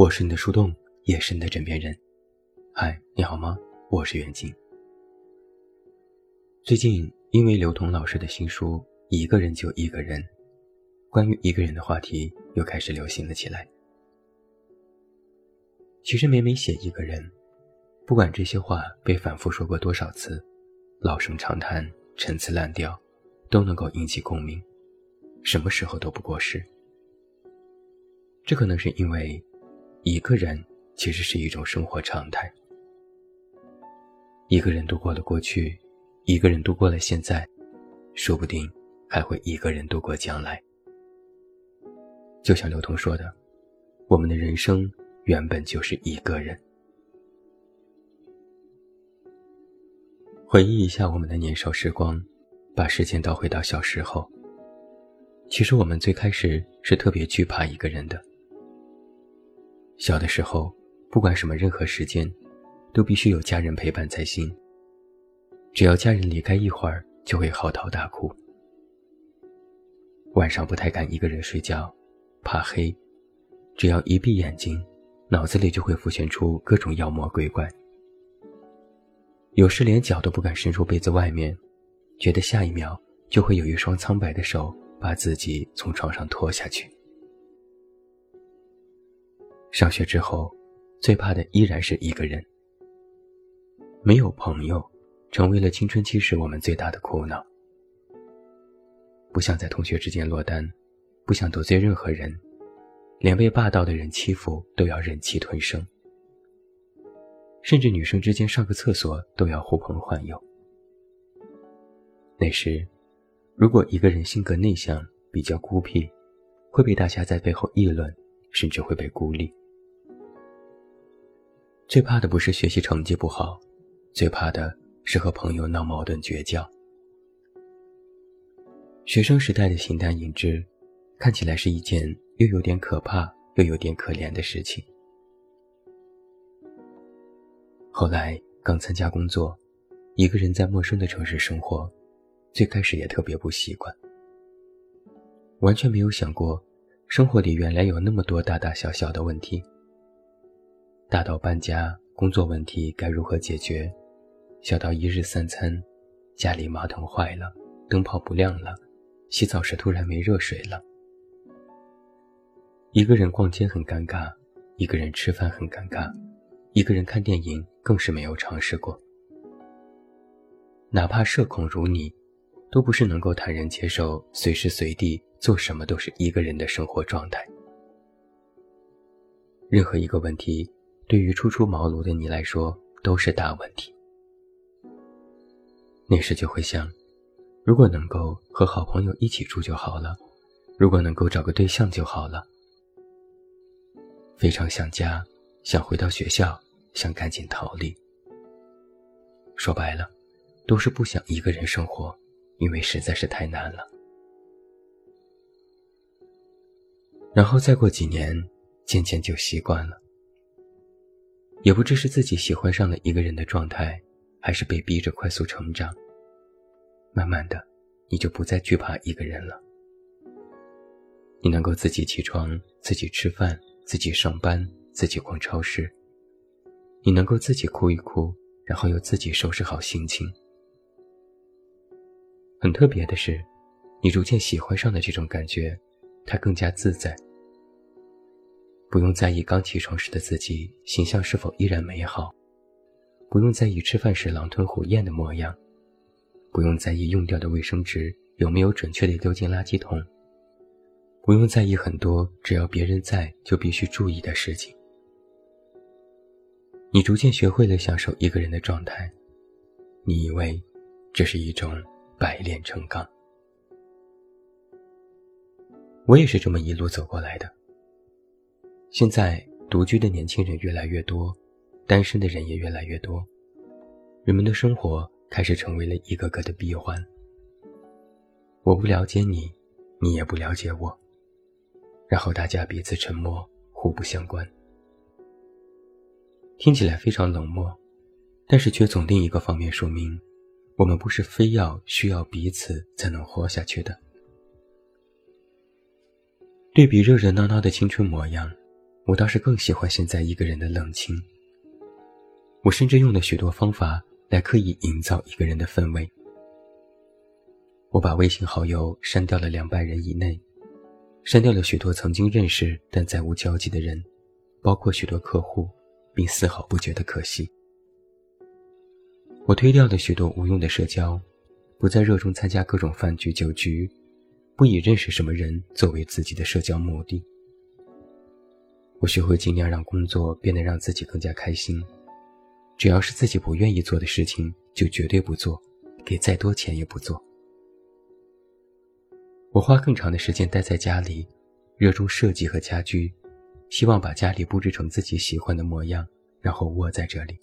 我是你的树洞，也是你的枕边人。嗨，你好吗？我是袁静。最近因为刘同老师的新书《一个人就一个人》，关于一个人的话题又开始流行了起来。其实每每写一个人，不管这些话被反复说过多少次，老生常谈、陈词滥调，都能够引起共鸣，什么时候都不过时。这可能是因为。一个人其实是一种生活常态。一个人度过了过去，一个人度过了现在，说不定还会一个人度过将来。就像刘同说的：“我们的人生原本就是一个人。”回忆一下我们的年少时光，把时间倒回到小时候。其实我们最开始是特别惧怕一个人的。小的时候，不管什么任何时间，都必须有家人陪伴才行。只要家人离开一会儿，就会嚎啕大哭。晚上不太敢一个人睡觉，怕黑。只要一闭眼睛，脑子里就会浮现出各种妖魔鬼怪。有时连脚都不敢伸出被子外面，觉得下一秒就会有一双苍白的手把自己从床上拖下去。上学之后，最怕的依然是一个人。没有朋友，成为了青春期时我们最大的苦恼。不想在同学之间落单，不想得罪任何人，连被霸道的人欺负都要忍气吞声。甚至女生之间上个厕所都要呼朋唤友。那时，如果一个人性格内向，比较孤僻，会被大家在背后议论，甚至会被孤立。最怕的不是学习成绩不好，最怕的是和朋友闹矛盾绝交。学生时代的形单影只，看起来是一件又有点可怕又有点可怜的事情。后来刚参加工作，一个人在陌生的城市生活，最开始也特别不习惯，完全没有想过，生活里原来有那么多大大小小的问题。大到搬家、工作问题该如何解决，小到一日三餐，家里马桶坏了、灯泡不亮了、洗澡时突然没热水了。一个人逛街很尴尬，一个人吃饭很尴尬，一个人看电影更是没有尝试过。哪怕社恐如你，都不是能够坦然接受随时随地做什么都是一个人的生活状态。任何一个问题。对于初出茅庐的你来说，都是大问题。那时就会想，如果能够和好朋友一起住就好了，如果能够找个对象就好了。非常想家，想回到学校，想赶紧逃离。说白了，都是不想一个人生活，因为实在是太难了。然后再过几年，渐渐就习惯了。也不知是自己喜欢上了一个人的状态，还是被逼着快速成长。慢慢的，你就不再惧怕一个人了。你能够自己起床，自己吃饭，自己上班，自己逛超市。你能够自己哭一哭，然后又自己收拾好心情。很特别的是，你逐渐喜欢上的这种感觉，它更加自在。不用在意刚起床时的自己形象是否依然美好，不用在意吃饭时狼吞虎咽的模样，不用在意用掉的卫生纸有没有准确地丢进垃圾桶，不用在意很多只要别人在就必须注意的事情。你逐渐学会了享受一个人的状态，你以为这是一种百炼成钢。我也是这么一路走过来的。现在独居的年轻人越来越多，单身的人也越来越多，人们的生活开始成为了一个个的闭环。我不了解你，你也不了解我，然后大家彼此沉默，互不相关。听起来非常冷漠，但是却从另一个方面说明，我们不是非要需要彼此才能活下去的。对比热热闹闹的青春模样。我倒是更喜欢现在一个人的冷清。我甚至用了许多方法来刻意营造一个人的氛围。我把微信好友删掉了两百人以内，删掉了许多曾经认识但再无交集的人，包括许多客户，并丝毫不觉得可惜。我推掉了许多无用的社交，不再热衷参加各种饭局酒局，不以认识什么人作为自己的社交目的。我学会尽量让工作变得让自己更加开心，只要是自己不愿意做的事情，就绝对不做，给再多钱也不做。我花更长的时间待在家里，热衷设计和家居，希望把家里布置成自己喜欢的模样，然后窝在这里。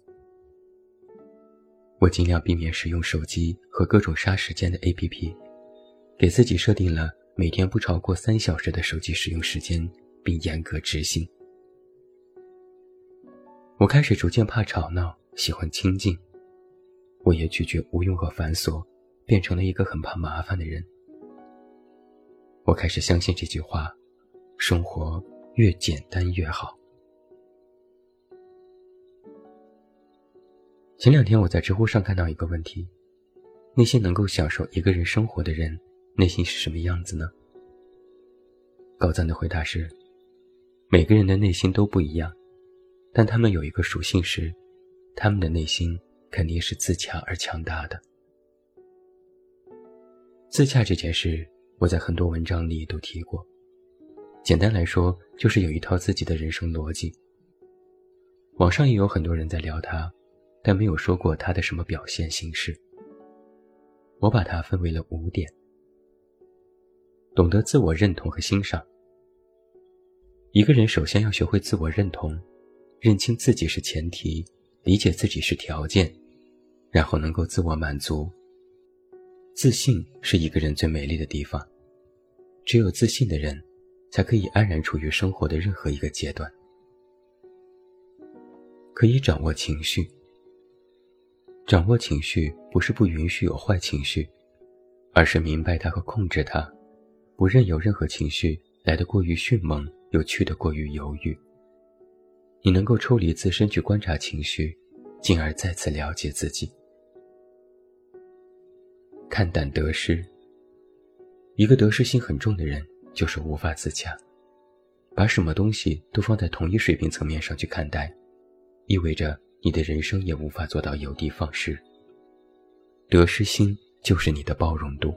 我尽量避免使用手机和各种杀时间的 APP，给自己设定了每天不超过三小时的手机使用时间，并严格执行。我开始逐渐怕吵闹，喜欢清静。我也拒绝无用和繁琐，变成了一个很怕麻烦的人。我开始相信这句话：生活越简单越好。前两天我在知乎上看到一个问题：那些能够享受一个人生活的人，内心是什么样子呢？高赞的回答是：每个人的内心都不一样，但他们有一个属性是，他们的内心肯定是自洽而强大的。自洽这件事。我在很多文章里都提过，简单来说就是有一套自己的人生逻辑。网上也有很多人在聊他，但没有说过他的什么表现形式。我把它分为了五点：懂得自我认同和欣赏。一个人首先要学会自我认同，认清自己是前提，理解自己是条件，然后能够自我满足。自信是一个人最美丽的地方，只有自信的人，才可以安然处于生活的任何一个阶段。可以掌握情绪。掌握情绪不是不允许有坏情绪，而是明白它和控制它，不任由任何情绪来得过于迅猛，又去得过于犹豫。你能够抽离自身去观察情绪，进而再次了解自己。看淡得失。一个得失心很重的人，就是无法自洽。把什么东西都放在同一水平层面上去看待，意味着你的人生也无法做到有的放矢。得失心就是你的包容度，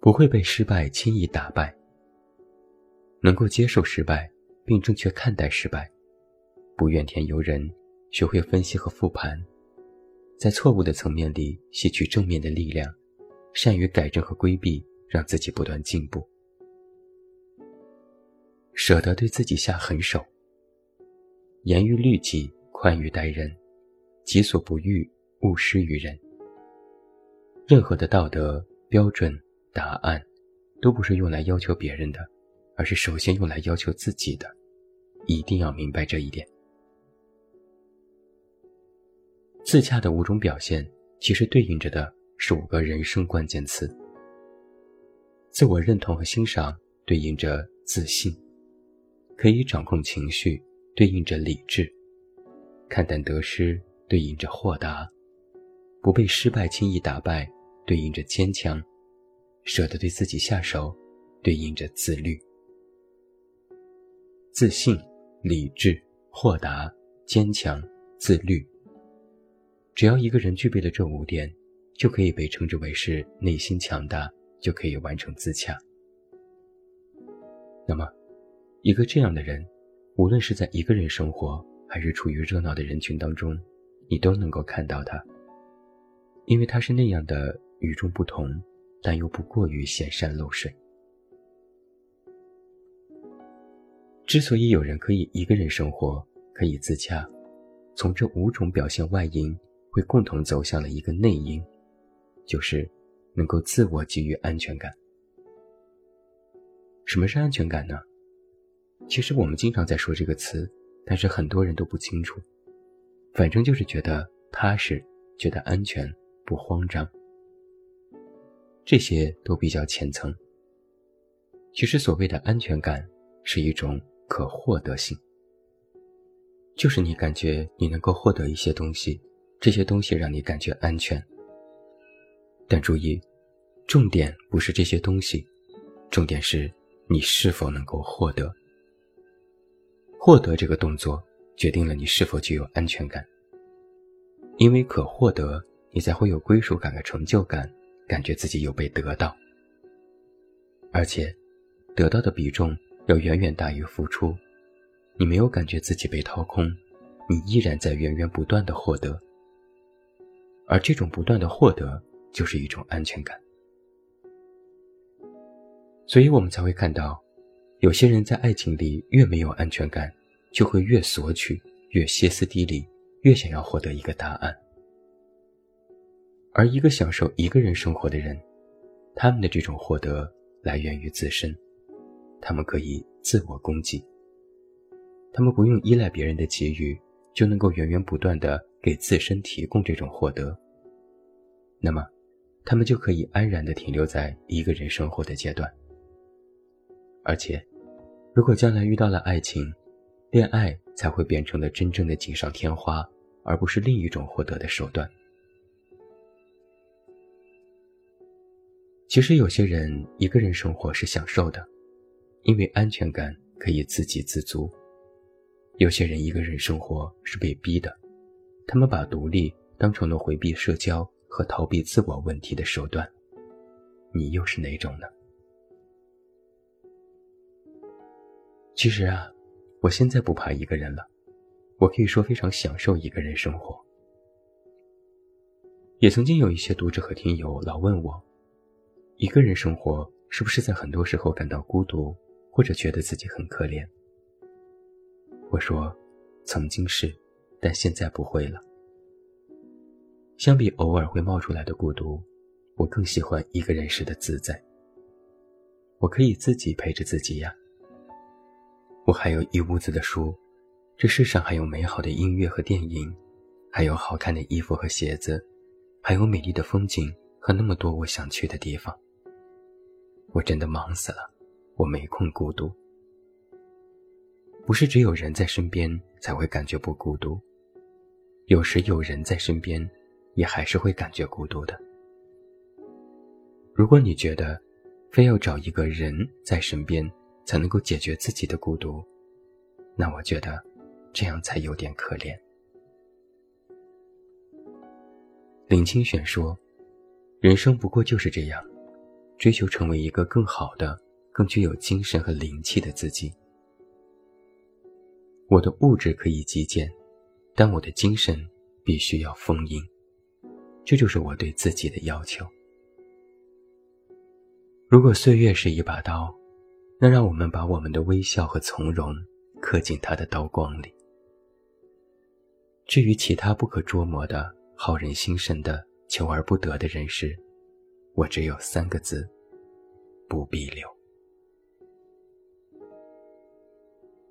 不会被失败轻易打败。能够接受失败，并正确看待失败，不怨天尤人，学会分析和复盘。在错误的层面里吸取正面的力量，善于改正和规避，让自己不断进步。舍得对自己下狠手。严于律己，宽于待人，己所不欲，勿施于人。任何的道德标准、答案，都不是用来要求别人的，而是首先用来要求自己的。一定要明白这一点。自洽的五种表现，其实对应着的是五个人生关键词：自我认同和欣赏，对应着自信；可以掌控情绪，对应着理智；看淡得失，对应着豁达；不被失败轻易打败，对应着坚强；舍得对自己下手，对应着自律。自信、理智、豁达、坚强、自律。只要一个人具备了这五点，就可以被称之为是内心强大，就可以完成自洽。那么，一个这样的人，无论是在一个人生活，还是处于热闹的人群当中，你都能够看到他，因为他是那样的与众不同，但又不过于显山露水。之所以有人可以一个人生活，可以自洽，从这五种表现外因。会共同走向了一个内因，就是能够自我给予安全感。什么是安全感呢？其实我们经常在说这个词，但是很多人都不清楚。反正就是觉得踏实，觉得安全，不慌张。这些都比较浅层。其实所谓的安全感，是一种可获得性，就是你感觉你能够获得一些东西，这些东西让你感觉安全。但注意，重点不是这些东西，重点是你是否能够获得。获得这个动作决定了你是否具有安全感，因为可获得，你才会有归属感和成就感，感觉自己有被得到，而且，得到的比重。要远远大于付出，你没有感觉自己被掏空，你依然在源源不断的获得，而这种不断的获得就是一种安全感。所以我们才会看到，有些人在爱情里越没有安全感，就会越索取，越歇斯底里，越想要获得一个答案。而一个享受一个人生活的人，他们的这种获得来源于自身。他们可以自我供给，他们不用依赖别人的给予，就能够源源不断的给自身提供这种获得。那么，他们就可以安然的停留在一个人生活的阶段。而且，如果将来遇到了爱情，恋爱才会变成了真正的锦上添花，而不是另一种获得的手段。其实，有些人一个人生活是享受的。因为安全感可以自给自足，有些人一个人生活是被逼的，他们把独立当成了回避社交和逃避自我问题的手段。你又是哪种呢？其实啊，我现在不怕一个人了，我可以说非常享受一个人生活。也曾经有一些读者和听友老问我，一个人生活是不是在很多时候感到孤独？或者觉得自己很可怜，我说，曾经是，但现在不会了。相比偶尔会冒出来的孤独，我更喜欢一个人时的自在。我可以自己陪着自己呀。我还有一屋子的书，这世上还有美好的音乐和电影，还有好看的衣服和鞋子，还有美丽的风景和那么多我想去的地方。我真的忙死了。我没空孤独，不是只有人在身边才会感觉不孤独，有时有人在身边，也还是会感觉孤独的。如果你觉得非要找一个人在身边才能够解决自己的孤独，那我觉得这样才有点可怜。林清玄说：“人生不过就是这样，追求成为一个更好的。”更具有精神和灵气的自己。我的物质可以极简，但我的精神必须要丰盈。这就是我对自己的要求。如果岁月是一把刀，那让我们把我们的微笑和从容刻进它的刀光里。至于其他不可捉摸的、耗人心神的、求而不得的人事，我只有三个字：不必留。